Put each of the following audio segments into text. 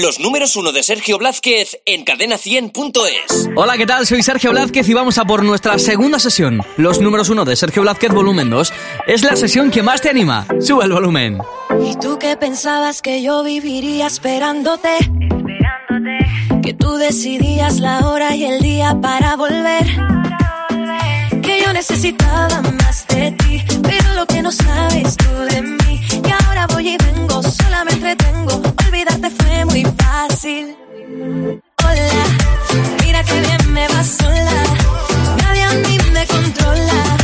Los números uno de Sergio Blázquez en cadena100.es. Hola, ¿qué tal? Soy Sergio Blázquez y vamos a por nuestra segunda sesión. Los números uno de Sergio Blázquez volumen 2. Es la sesión que más te anima. Sube el volumen. ¿Y tú qué pensabas que yo viviría esperándote? Que tú decidías la hora y el día para volver. Que yo necesitaba más de ti, pero lo que no sabes tú de mí. Que ahora voy y Hola, mira que bien me va sola. Nadie a mí me controla.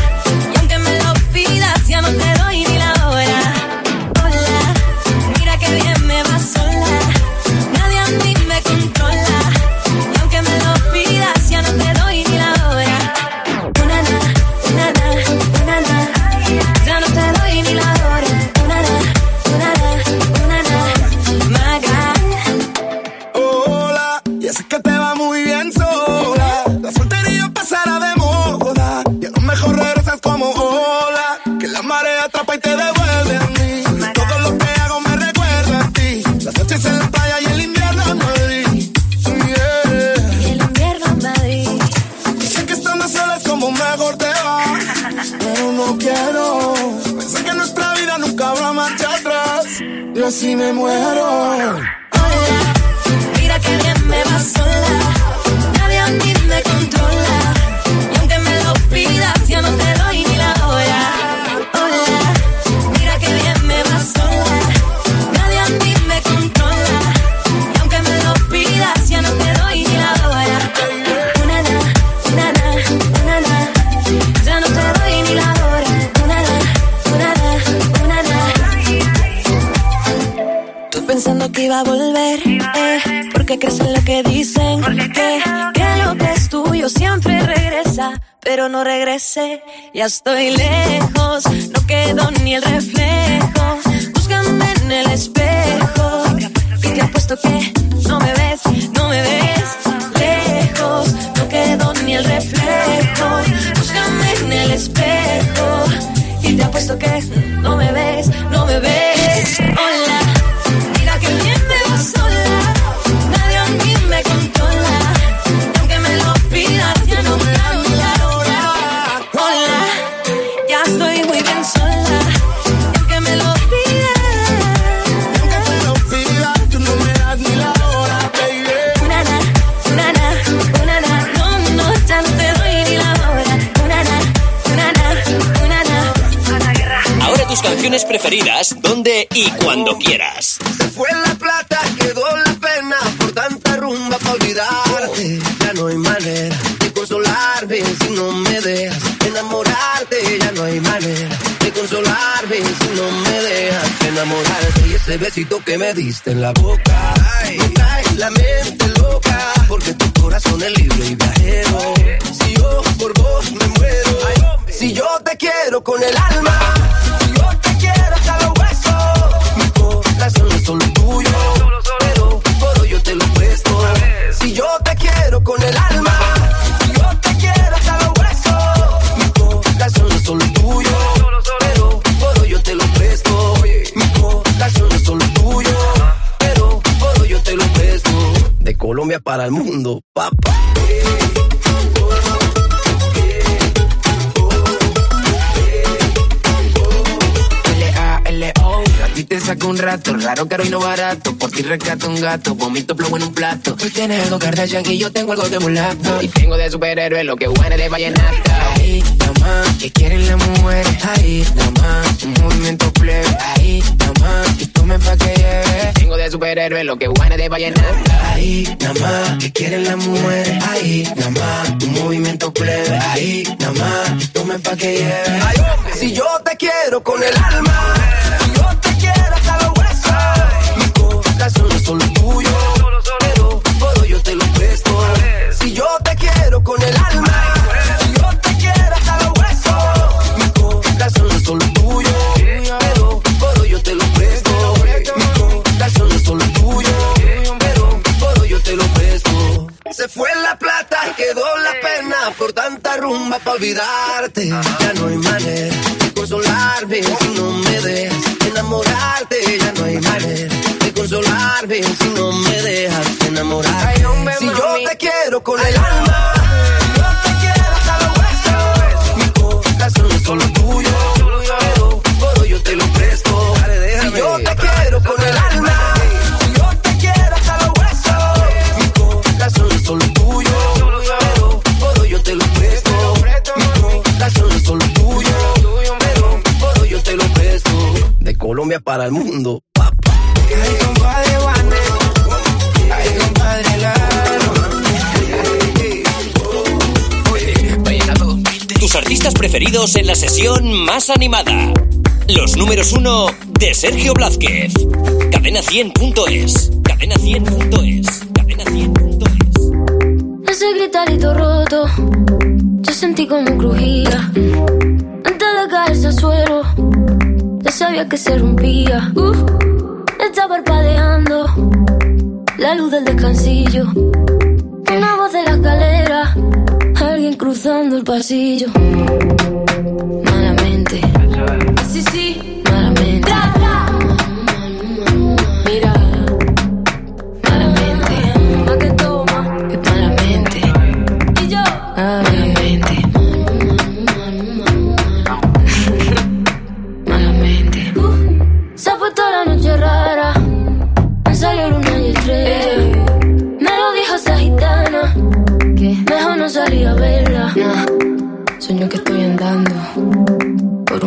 Así me muero. Iba a volver, eh, porque crees en lo que dicen, que, que lo que es tuyo siempre regresa, pero no regrese, ya estoy lejos, no quedo ni el reflejo, búscame en el espejo, y te apuesto que no me ves, no me ves, lejos, no quedo ni el reflejo, búscame en el espejo, y te apuesto que no me ves, no me ves, canciones preferidas, donde y cuando quieras. Se fue la plata, quedó la pena por tanta rumba para olvidarte. Ya no hay manera de consolarme si no me dejas enamorarte. Ya no hay manera de consolarme si no me dejas enamorarte. Y ese besito que me diste en la boca, ay, me trae la mente loca. Porque tu corazón es libre y viajero. Si yo por vos me muero, si yo te quiero con el alma, Colombia para el mundo, papá. Te saco un rato, raro, caro y no barato Por ti rescato un gato, vomito plomo en un plato. Tú tienes algo Kardashian y yo tengo algo de mulato. Y tengo de superhéroe lo que huele de vallenata. Ahí, mamá, que quieren las mujeres. Ahí, mamá, un movimiento plebe. Ahí, mamá, y tomen pa' que lleve. Tengo de superhéroe lo que huele de vallenata. Ahí, mamá, que quieren las mujeres. Ahí, mamá, un movimiento plebe. Ahí, y tomen pa' que lleve. Si yo te quiero con el alma, quiero hasta los huesos. Mi corazón es solo tuyo, pero hoy yo te lo presto. Si yo te quiero con el alma, si yo te quiero hasta los huesos. Mi corazón es solo tuyo, pero hoy yo te lo presto. Mi corazón es solo tuyo, pero hoy yo te lo presto. Se fue la plata, quedó la pena por tanta rumba para olvidarte. Ya no hay manera de consolarme si no me dejas enamorar. si yo te quiero con el alma, yo te quiero hasta los huesos. Mi corazón es solo tuyo, pero todo yo te lo presto. Si yo te quiero con el alma, yo te quiero hasta los huesos. Mi corazón es solo tuyo, pero todo yo te lo presto. Mi corazón es solo tuyo, pero todo yo te lo presto. De Colombia para el mundo. Artistas preferidos en la sesión más animada. Los números uno de Sergio Blázquez. Cadena100.es. Cadena100.es. Cadena100.es. Ese gritarito roto, yo sentí como crujía. Antes de caerse al suelo, ya sabía que se rompía. Uh, está parpadeando la luz del descansillo. Una voz de la escalera, alguien cruzando el pasillo. Malamente,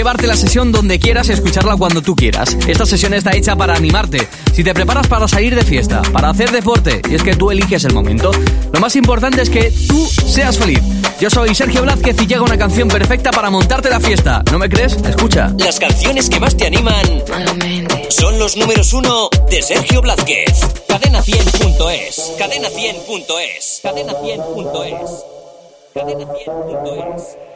Llevarte la sesión donde quieras y escucharla cuando tú quieras. Esta sesión está hecha para animarte. Si te preparas para salir de fiesta, para hacer deporte, y es que tú eliges el momento, lo más importante es que tú seas feliz. Yo soy Sergio Blázquez y llega una canción perfecta para montarte la fiesta. ¿No me crees? Escucha. Las canciones que más te animan son los números uno de Sergio Blázquez. Cadena100.es. Cadena100.es. Cadena100.es. Cadena100.es.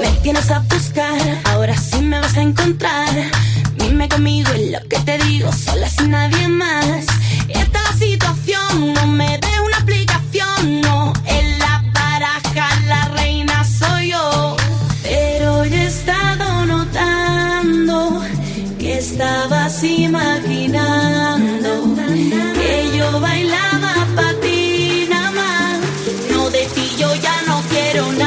Me tienes a buscar, ahora sí me vas a encontrar. Dime conmigo en lo que te digo, sola sin nadie más. Esta es situación, no me dé una explicación. No, en la baraja la reina soy yo. Pero yo he estado notando que estabas imaginando no quiero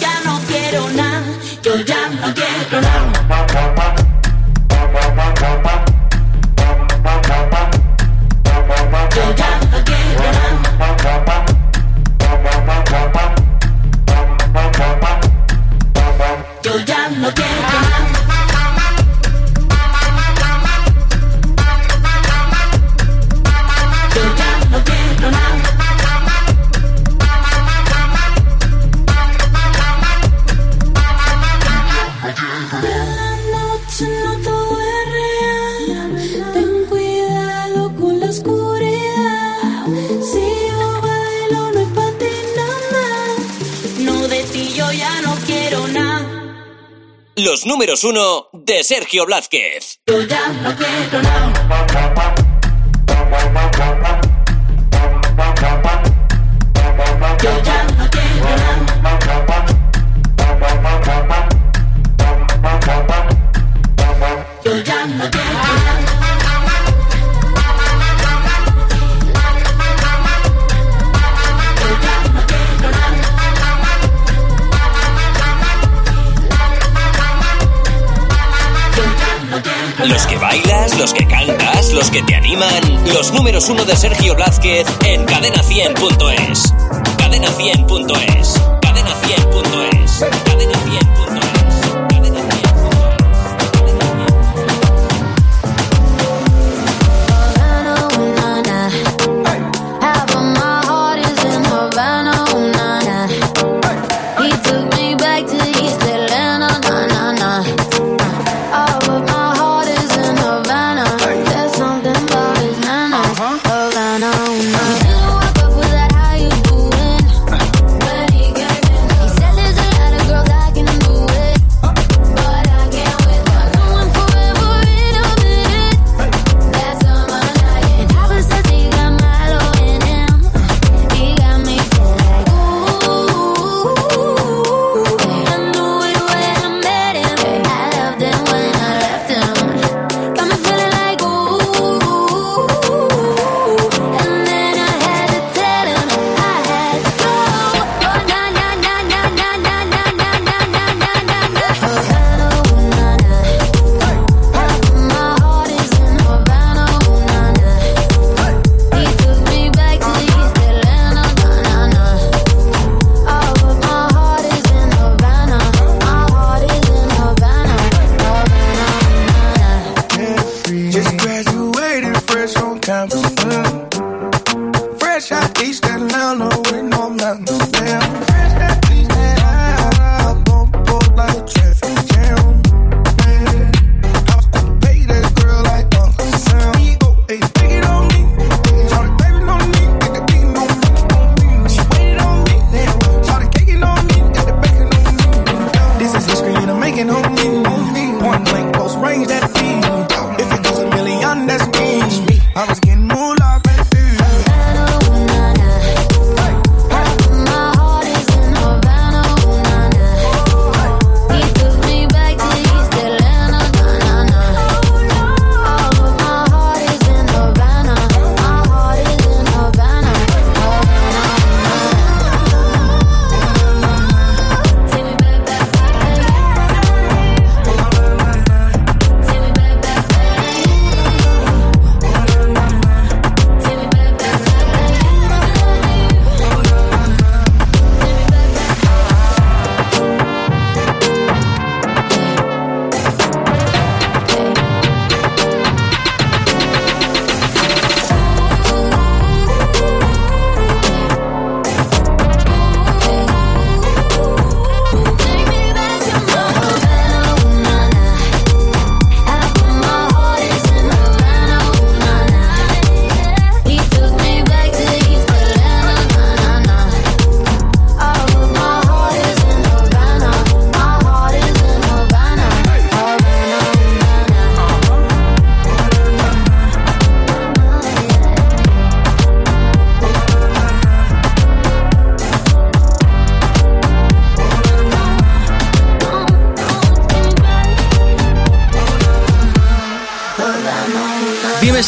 ya no 1 de Sergio Blázquez. Números uno de Sergio Blázquez en cadena100.es. Cadena100.es. Cadena100.es. Cadena 100.es.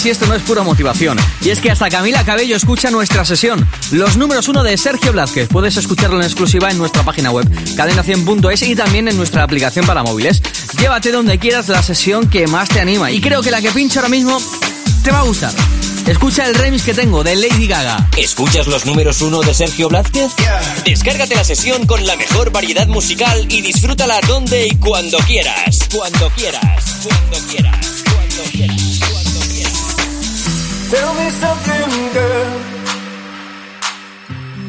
si esto no es pura motivación. Y es que hasta Camila Cabello escucha nuestra sesión. Los números uno de Sergio Blázquez. Puedes escucharlo en exclusiva en nuestra página web, cadena100.es y también en nuestra aplicación para móviles. Llévate donde quieras la sesión que más te anima. Y creo que la que pincho ahora mismo te va a gustar. Escucha el remix que tengo de Lady Gaga. ¿Escuchas los números uno de Sergio Blázquez? Descárgate la sesión con la mejor variedad musical y disfrútala donde y cuando quieras. Cuando quieras, cuando quieras, cuando quieras, cuando quieras. Tell me something, girl.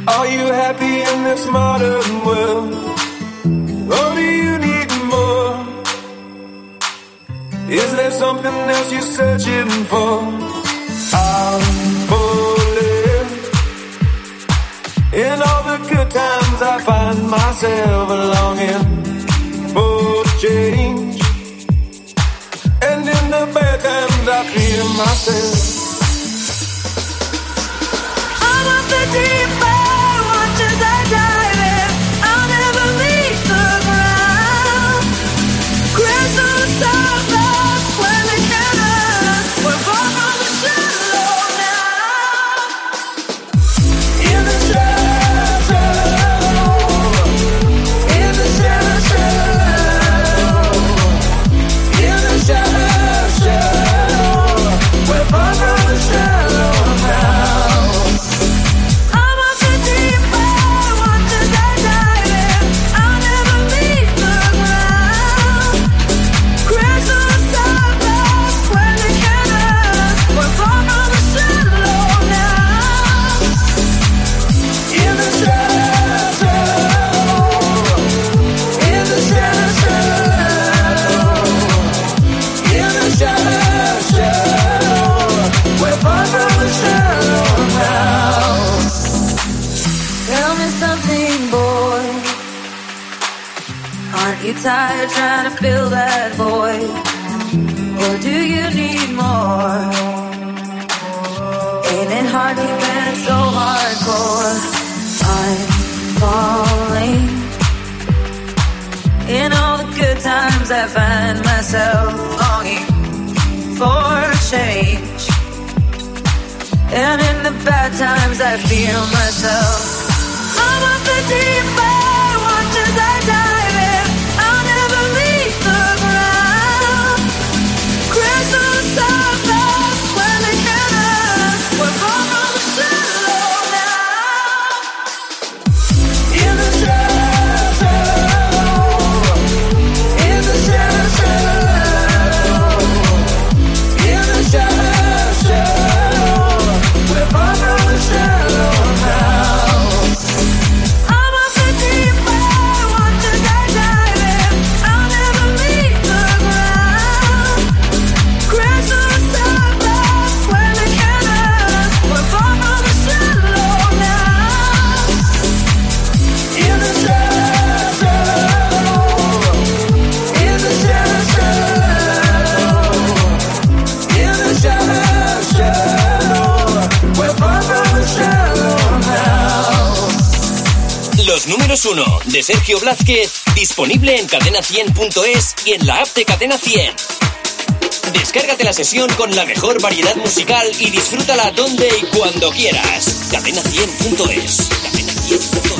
Are you happy in this modern world? Or do you need more? Is there something else you're searching for? I'm falling. In all the good times, I find myself longing for change. And in the bad times, I feel myself. Myself. I'm up the deep end, números 1 de Sergio Blázquez, disponible en cadena100.es y en la app de Cadena 100. Descárgate la sesión con la mejor variedad musical y disfrútala donde y cuando quieras. Cadena100.es. Cadena 100.es.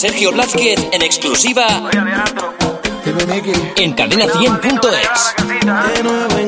Sergio Blázquez en exclusiva en cadena100.es.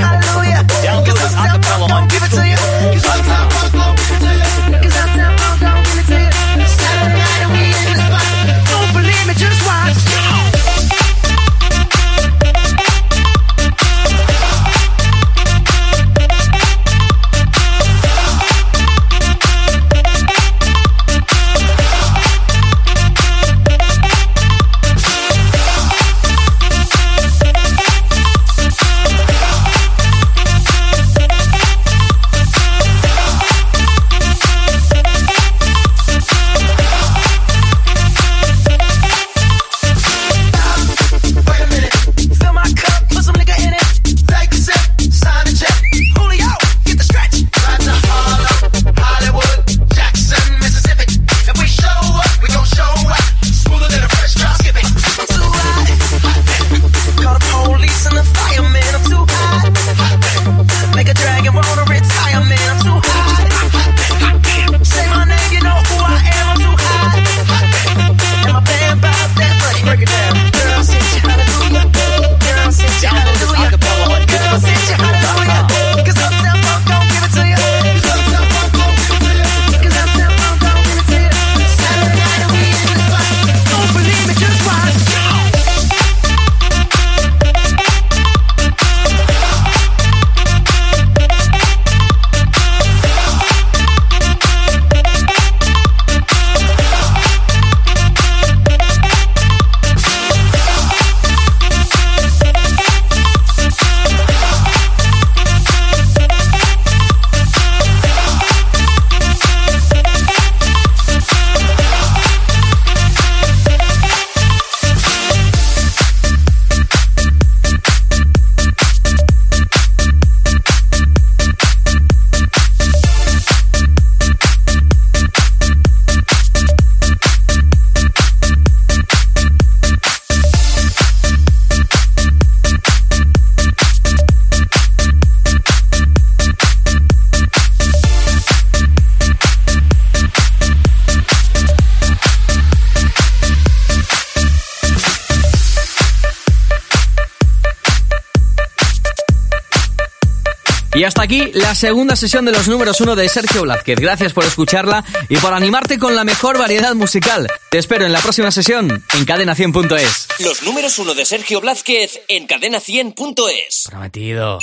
I aquí la segunda sesión de los números uno de Sergio Blázquez. Gracias por escucharla y por animarte con la mejor variedad musical. Te espero en la próxima sesión en cadena100.es. Los números uno de Sergio Blázquez en cadena100.es. Prometido.